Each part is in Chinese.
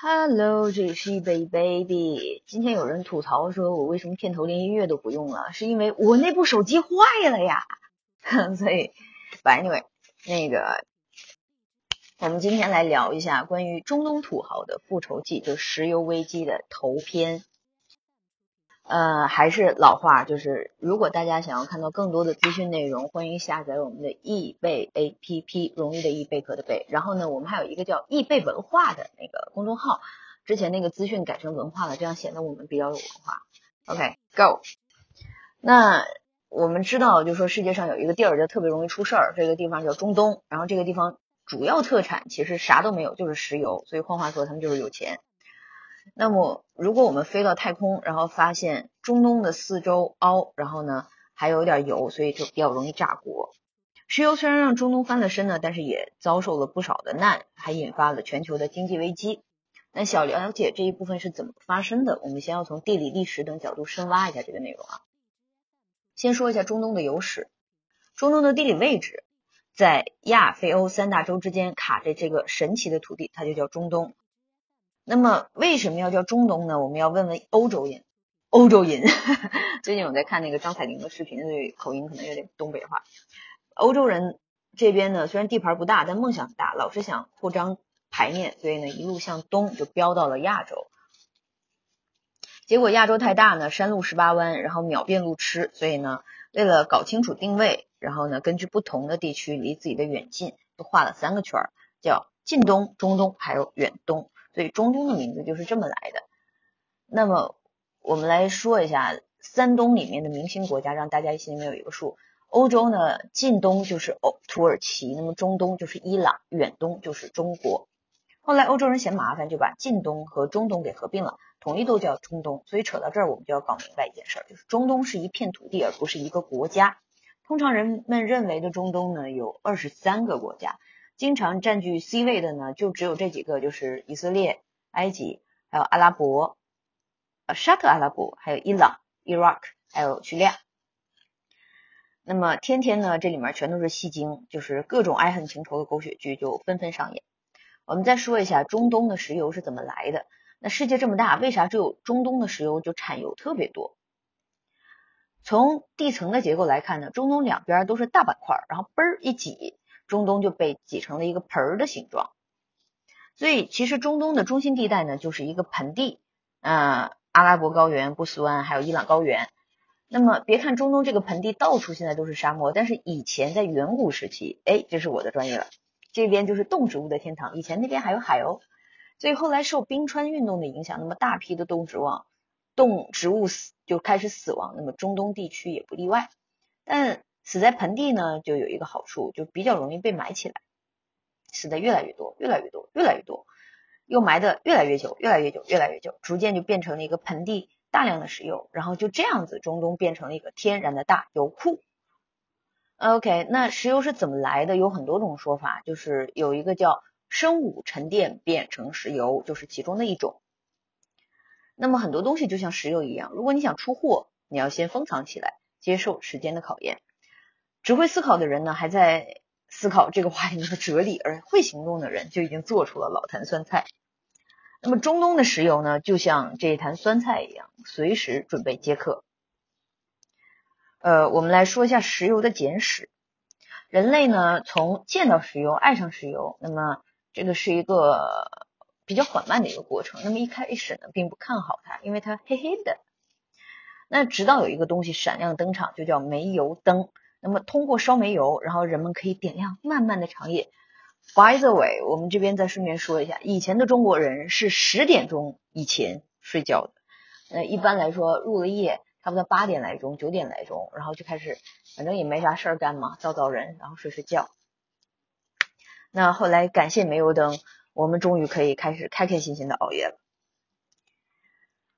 Hello，这里是一杯 baby。今天有人吐槽说我为什么片头连音乐都不用了，是因为我那部手机坏了呀。所以，anyway，那个，我们今天来聊一下关于中东土豪的复仇记，就石油危机的头篇。呃，还是老话，就是如果大家想要看到更多的资讯内容，欢迎下载我们的易贝 APP，容易的易贝壳的贝。然后呢，我们还有一个叫易贝文化的那个公众号，之前那个资讯改成文化了，这样显得我们比较有文化。OK，Go。那我们知道，就是说世界上有一个地儿就特别容易出事儿，这个地方叫中东，然后这个地方主要特产其实啥都没有，就是石油，所以换话说，他们就是有钱。那么，如果我们飞到太空，然后发现中东的四周凹，然后呢还有点油，所以就比较容易炸锅。石油虽然让中东翻了身呢，但是也遭受了不少的难，还引发了全球的经济危机。那想了解这一部分是怎么发生的，我们先要从地理、历史等角度深挖一下这个内容啊。先说一下中东的油史，中东的地理位置在亚非欧三大洲之间，卡着这个神奇的土地，它就叫中东。那么为什么要叫中东呢？我们要问问欧洲人。欧洲人，最近我在看那个张彩玲的视频，所以口音可能有点东北话。欧洲人这边呢，虽然地盘不大，但梦想大，老是想扩张排面，所以呢，一路向东就飙到了亚洲。结果亚洲太大呢，山路十八弯，然后秒变路痴，所以呢，为了搞清楚定位，然后呢，根据不同的地区离自己的远近，就画了三个圈儿，叫近东、中东还有远东。所以中东的名字就是这么来的。那么我们来说一下三东里面的明星国家，让大家心里面有一个数。欧洲呢，近东就是欧土耳其，那么中东就是伊朗，远东就是中国。后来欧洲人嫌麻烦，就把近东和中东给合并了，统一都叫中东。所以扯到这儿，我们就要搞明白一件事，就是中东是一片土地，而不是一个国家。通常人们认为的中东呢，有二十三个国家。经常占据 C 位的呢，就只有这几个，就是以色列、埃及，还有阿拉伯，呃，沙特阿拉伯，还有伊朗、Iraq，还有叙利亚。那么天天呢，这里面全都是戏精，就是各种爱恨情仇的狗血剧就纷纷上演。我们再说一下中东的石油是怎么来的。那世界这么大，为啥只有中东的石油就产油特别多？从地层的结构来看呢，中东两边都是大板块，然后嘣儿一挤。中东就被挤成了一个盆儿的形状，所以其实中东的中心地带呢就是一个盆地，呃，阿拉伯高原、波斯湾还有伊朗高原。那么别看中东这个盆地到处现在都是沙漠，但是以前在远古时期，哎，这是我的专业了，这边就是动植物的天堂，以前那边还有海哦。所以后来受冰川运动的影响，那么大批的动植物动植物死就开始死亡，那么中东地区也不例外，但。死在盆地呢，就有一个好处，就比较容易被埋起来。死的越来越多，越来越多，越来越多，又埋的越来越久，越来越久，越来越久，逐渐就变成了一个盆地，大量的石油，然后就这样子，中东变成了一个天然的大油库。OK，那石油是怎么来的？有很多种说法，就是有一个叫生物沉淀变成石油，就是其中的一种。那么很多东西就像石油一样，如果你想出货，你要先封藏起来，接受时间的考验。只会思考的人呢，还在思考这个话题的哲理；而会行动的人就已经做出了老坛酸菜。那么中东的石油呢，就像这一坛酸菜一样，随时准备接客。呃，我们来说一下石油的简史。人类呢，从见到石油，爱上石油，那么这个是一个比较缓慢的一个过程。那么一开始呢，并不看好它，因为它黑黑的。那直到有一个东西闪亮登场，就叫煤油灯。那么通过烧煤油，然后人们可以点亮漫漫的长夜。By the way，我们这边再顺便说一下，以前的中国人是十点钟以前睡觉的。呃，一般来说入了夜，差不多八点来钟、九点来钟，然后就开始，反正也没啥事儿干嘛，造造人，然后睡睡觉。那后来感谢煤油灯，我们终于可以开始开开心心的熬夜了。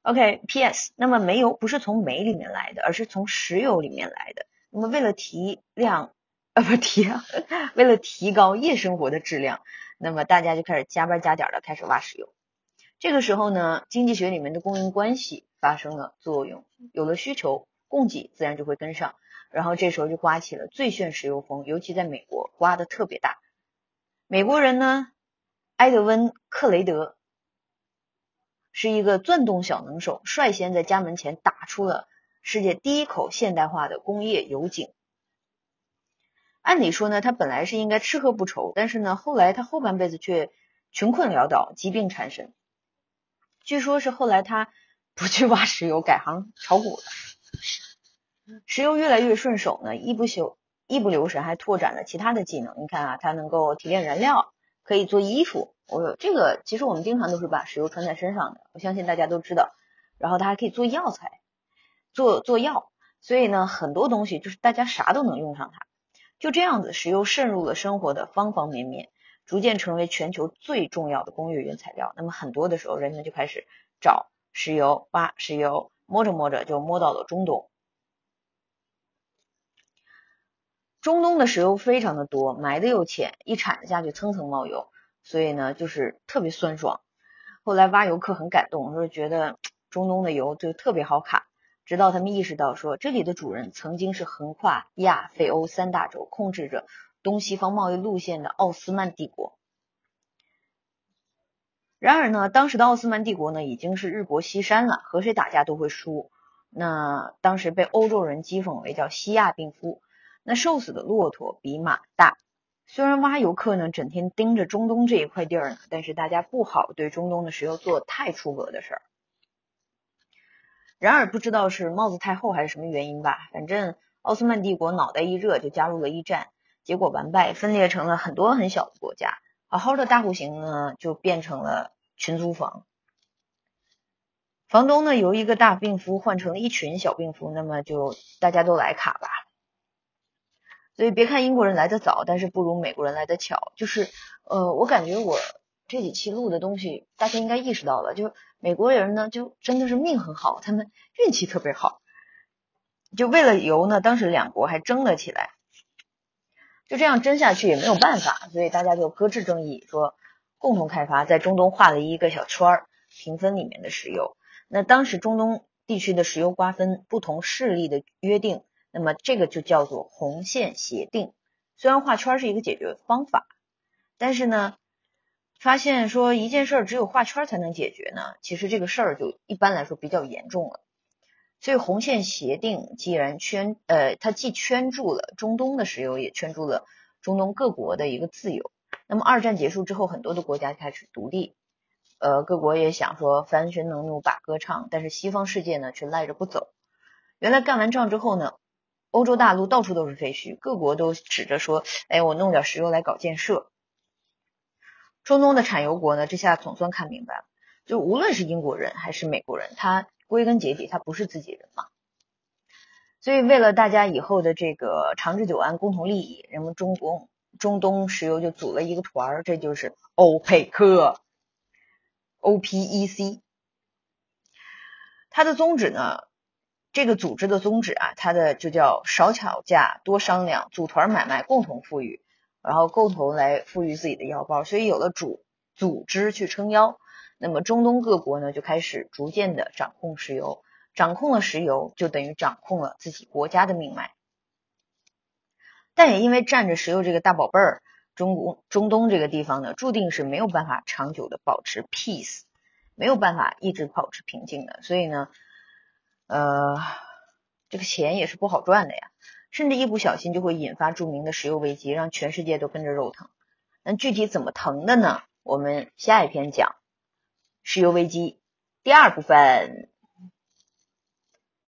OK，P.S. 那么煤油不是从煤里面来的，而是从石油里面来的。那么为了提量，呃，不提量，为了提高夜生活的质量，那么大家就开始加班加点的开始挖石油。这个时候呢，经济学里面的供应关系发生了作用，有了需求，供给自然就会跟上。然后这时候就刮起了最炫石油风，尤其在美国刮的特别大。美国人呢，埃德温·克雷德是一个钻洞小能手，率先在家门前打出了世界第一口现代化的工业油井。按理说呢，他本来是应该吃喝不愁，但是呢，后来他后半辈子却穷困潦倒，疾病缠身。据说是后来他不去挖石油，改行炒股了。石油越来越顺手呢，一不休一不留神还拓展了其他的技能。你看啊，它能够提炼燃料，可以做衣服。我这个其实我们经常都是把石油穿在身上的，我相信大家都知道。然后它还可以做药材，做做药。所以呢，很多东西就是大家啥都能用上它。就这样子，石油渗入了生活的方方面面，逐渐成为全球最重要的工业原材料。那么很多的时候，人们就开始找石油、挖石油，摸着摸着就摸到了中东。中东的石油非常的多，埋的又浅，一铲子下去蹭蹭冒油，所以呢就是特别酸爽。后来挖油客很感动，说觉得中东的油就特别好卡。直到他们意识到，说这里的主人曾经是横跨亚非欧三大洲、控制着东西方贸易路线的奥斯曼帝国。然而呢，当时的奥斯曼帝国呢已经是日薄西山了，和谁打架都会输。那当时被欧洲人讥讽为叫西亚病夫。那瘦死的骆驼比马大。虽然挖油客呢整天盯着中东这一块地儿呢，但是大家不好对中东的石油做太出格的事儿。然而不知道是帽子太厚还是什么原因吧，反正奥斯曼帝国脑袋一热就加入了一战，结果完败，分裂成了很多很小的国家。好好的大户型呢就变成了群租房，房东呢由一个大病夫换成了一群小病夫，那么就大家都来卡吧。所以别看英国人来的早，但是不如美国人来的巧。就是呃，我感觉我这几期录的东西，大家应该意识到了，就。美国人呢，就真的是命很好，他们运气特别好。就为了油呢，当时两国还争了起来。就这样争下去也没有办法，所以大家就搁置争议，说共同开发，在中东画了一个小圈儿，平分里面的石油。那当时中东地区的石油瓜分，不同势力的约定，那么这个就叫做红线协定。虽然画圈是一个解决方法，但是呢。发现说一件事儿只有画圈才能解决呢，其实这个事儿就一般来说比较严重了。所以红线协定既然圈呃，它既圈住了中东的石油，也圈住了中东各国的一个自由。那么二战结束之后，很多的国家开始独立，呃，各国也想说翻身农奴把歌唱，但是西方世界呢却赖着不走。原来干完仗之后呢，欧洲大陆到处都是废墟，各国都指着说，哎，我弄点石油来搞建设。中东的产油国呢，这下总算看明白了，就无论是英国人还是美国人，他归根结底他不是自己人嘛。所以为了大家以后的这个长治久安、共同利益，人们中东中东石油就组了一个团儿，这就是欧佩克 （OPEC）。它的宗旨呢，这个组织的宗旨啊，它的就叫少吵架、多商量、组团买卖、共同富裕。然后共同来富裕自己的腰包，所以有了主组织去撑腰，那么中东各国呢就开始逐渐的掌控石油，掌控了石油就等于掌控了自己国家的命脉。但也因为占着石油这个大宝贝儿，中国中东这个地方呢，注定是没有办法长久的保持 peace，没有办法一直保持平静的，所以呢，呃，这个钱也是不好赚的呀。甚至一不小心就会引发著名的石油危机，让全世界都跟着肉疼。那具体怎么疼的呢？我们下一篇讲石油危机第二部分。